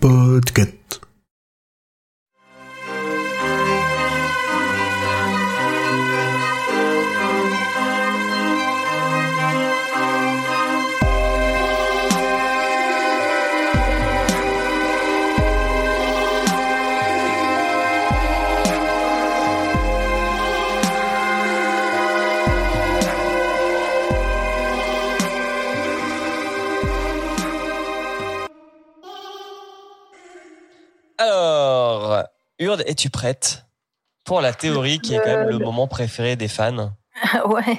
Podcast. Alors, Urde, es-tu prête pour la théorie qui est quand même le Euh, moment préféré des fans ouais,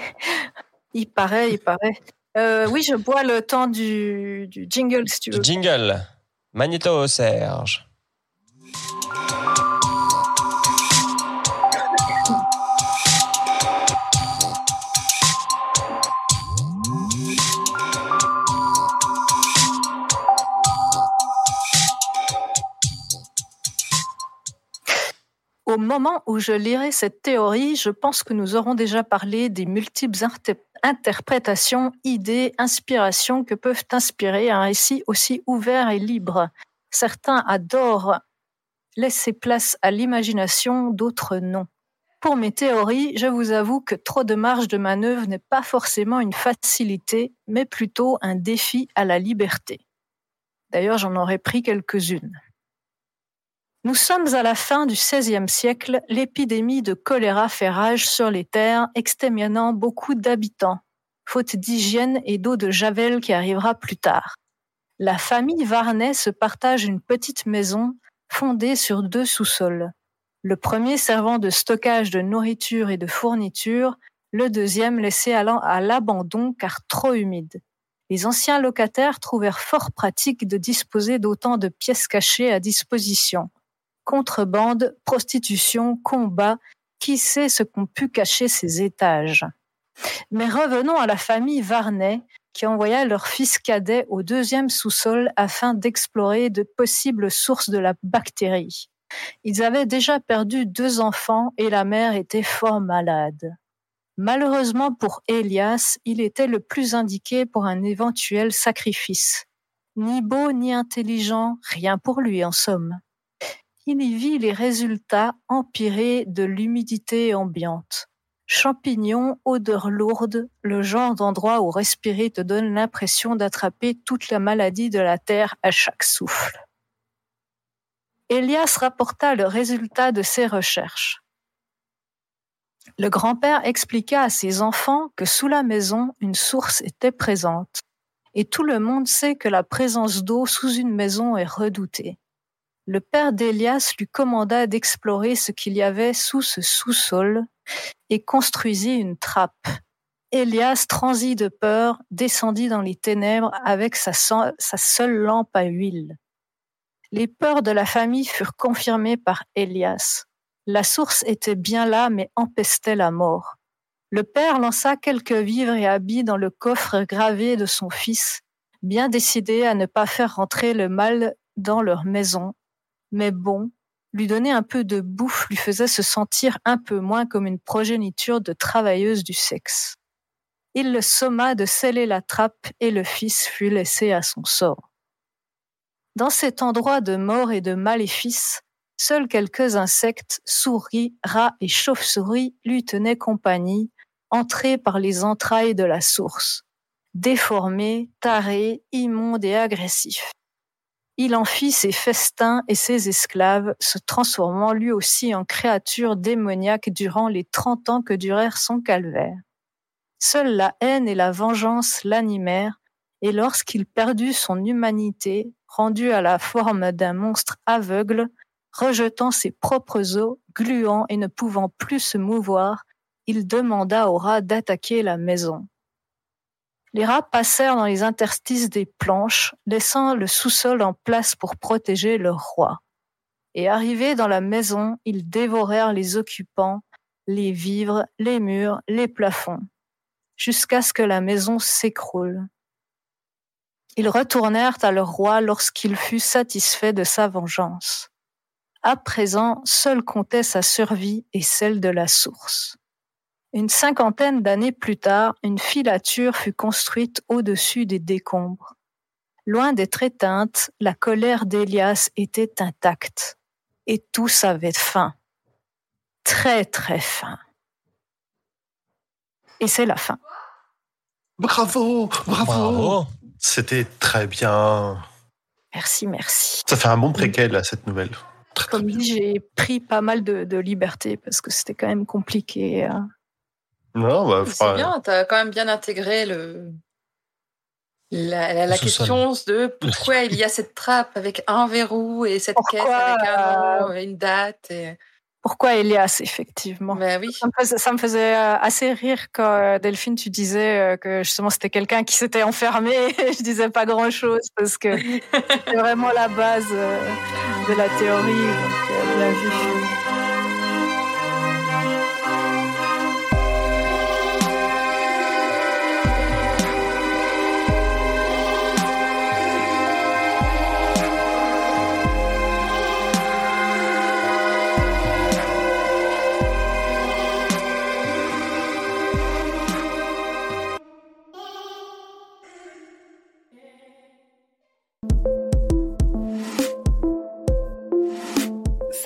il paraît, il paraît. Euh, oui, je bois le temps du, du jingle, si tu veux. Du jingle. Magnéto Serge. Au moment où je lirai cette théorie, je pense que nous aurons déjà parlé des multiples inter- interprétations, idées, inspirations que peuvent inspirer un récit aussi ouvert et libre. Certains adorent laisser place à l'imagination, d'autres non. Pour mes théories, je vous avoue que trop de marge de manœuvre n'est pas forcément une facilité, mais plutôt un défi à la liberté. D'ailleurs, j'en aurais pris quelques-unes. Nous sommes à la fin du XVIe siècle, l'épidémie de choléra fait rage sur les terres, exterminant beaucoup d'habitants, faute d'hygiène et d'eau de javel qui arrivera plus tard. La famille Varnet se partage une petite maison fondée sur deux sous-sols. Le premier servant de stockage de nourriture et de fournitures, le deuxième laissé à l'an- à l'abandon car trop humide. Les anciens locataires trouvèrent fort pratique de disposer d'autant de pièces cachées à disposition contrebande, prostitution, combat, qui sait ce qu'ont pu cacher ces étages? Mais revenons à la famille Varnet, qui envoya leur fils cadet au deuxième sous-sol afin d'explorer de possibles sources de la bactérie. Ils avaient déjà perdu deux enfants et la mère était fort malade. Malheureusement pour Elias, il était le plus indiqué pour un éventuel sacrifice. Ni beau ni intelligent, rien pour lui en somme il y vit les résultats empirés de l'humidité ambiante. Champignons, odeurs lourdes, le genre d'endroit où respirer te donne l'impression d'attraper toute la maladie de la terre à chaque souffle. Elias rapporta le résultat de ses recherches. Le grand-père expliqua à ses enfants que sous la maison, une source était présente. Et tout le monde sait que la présence d'eau sous une maison est redoutée le père d'Elias lui commanda d'explorer ce qu'il y avait sous ce sous-sol et construisit une trappe. Elias, transi de peur, descendit dans les ténèbres avec sa, seule lampe à huile. Les peurs de la famille furent confirmées par Elias. La source était bien là, mais empestait la mort. Le père lança quelques vivres et habits dans le coffre gravé de son fils, bien décidé à ne pas faire rentrer le mal dans leur maison mais bon, lui donner un peu de bouffe lui faisait se sentir un peu moins comme une progéniture de travailleuse du sexe. Il le somma de sceller la trappe et le fils fut laissé à son sort. Dans cet endroit de mort et de maléfice, seuls quelques insectes, souris, rats et chauves-souris lui tenaient compagnie, entrés par les entrailles de la source, déformés, tarés, immondes et agressifs il en fit ses festins et ses esclaves, se transformant lui aussi en créature démoniaque durant les trente ans que durèrent son calvaire. Seule la haine et la vengeance l'animèrent, et lorsqu'il perdut son humanité, rendu à la forme d'un monstre aveugle, rejetant ses propres os, gluant et ne pouvant plus se mouvoir, il demanda aux rats d'attaquer la maison. Les rats passèrent dans les interstices des planches, laissant le sous-sol en place pour protéger leur roi. Et arrivés dans la maison, ils dévorèrent les occupants, les vivres, les murs, les plafonds, jusqu'à ce que la maison s'écroule. Ils retournèrent à leur roi lorsqu'il fut satisfait de sa vengeance. À présent, seule comptait sa survie et celle de la source. Une cinquantaine d'années plus tard, une filature fut construite au-dessus des décombres. Loin d'être éteinte, la colère d'Elias était intacte. Et tous avaient faim. Très très faim. Et c'est la fin. Bravo, bravo. Bravo. C'était très bien. Merci, merci. Ça fait un bon préquel à cette nouvelle. Très, Comme dit, j'ai pris pas mal de, de liberté parce que c'était quand même compliqué. hein. Non, bah, C'est bien, t'as quand même bien intégré le la, la- question de pourquoi il y a cette trappe avec un verrou et cette Pourquoi, caisse avec un nom et une date. Et... Pourquoi Elias, effectivement? Bah oui. ça me, faisait, ça me faisait, euh, assez rire quand euh, Delphine, tu disais euh, que justement c'était quelqu'un qui s'était enfermé. Et je disais pas grand chose parce que c'est vraiment la base de la théorie. Donc, bien vu.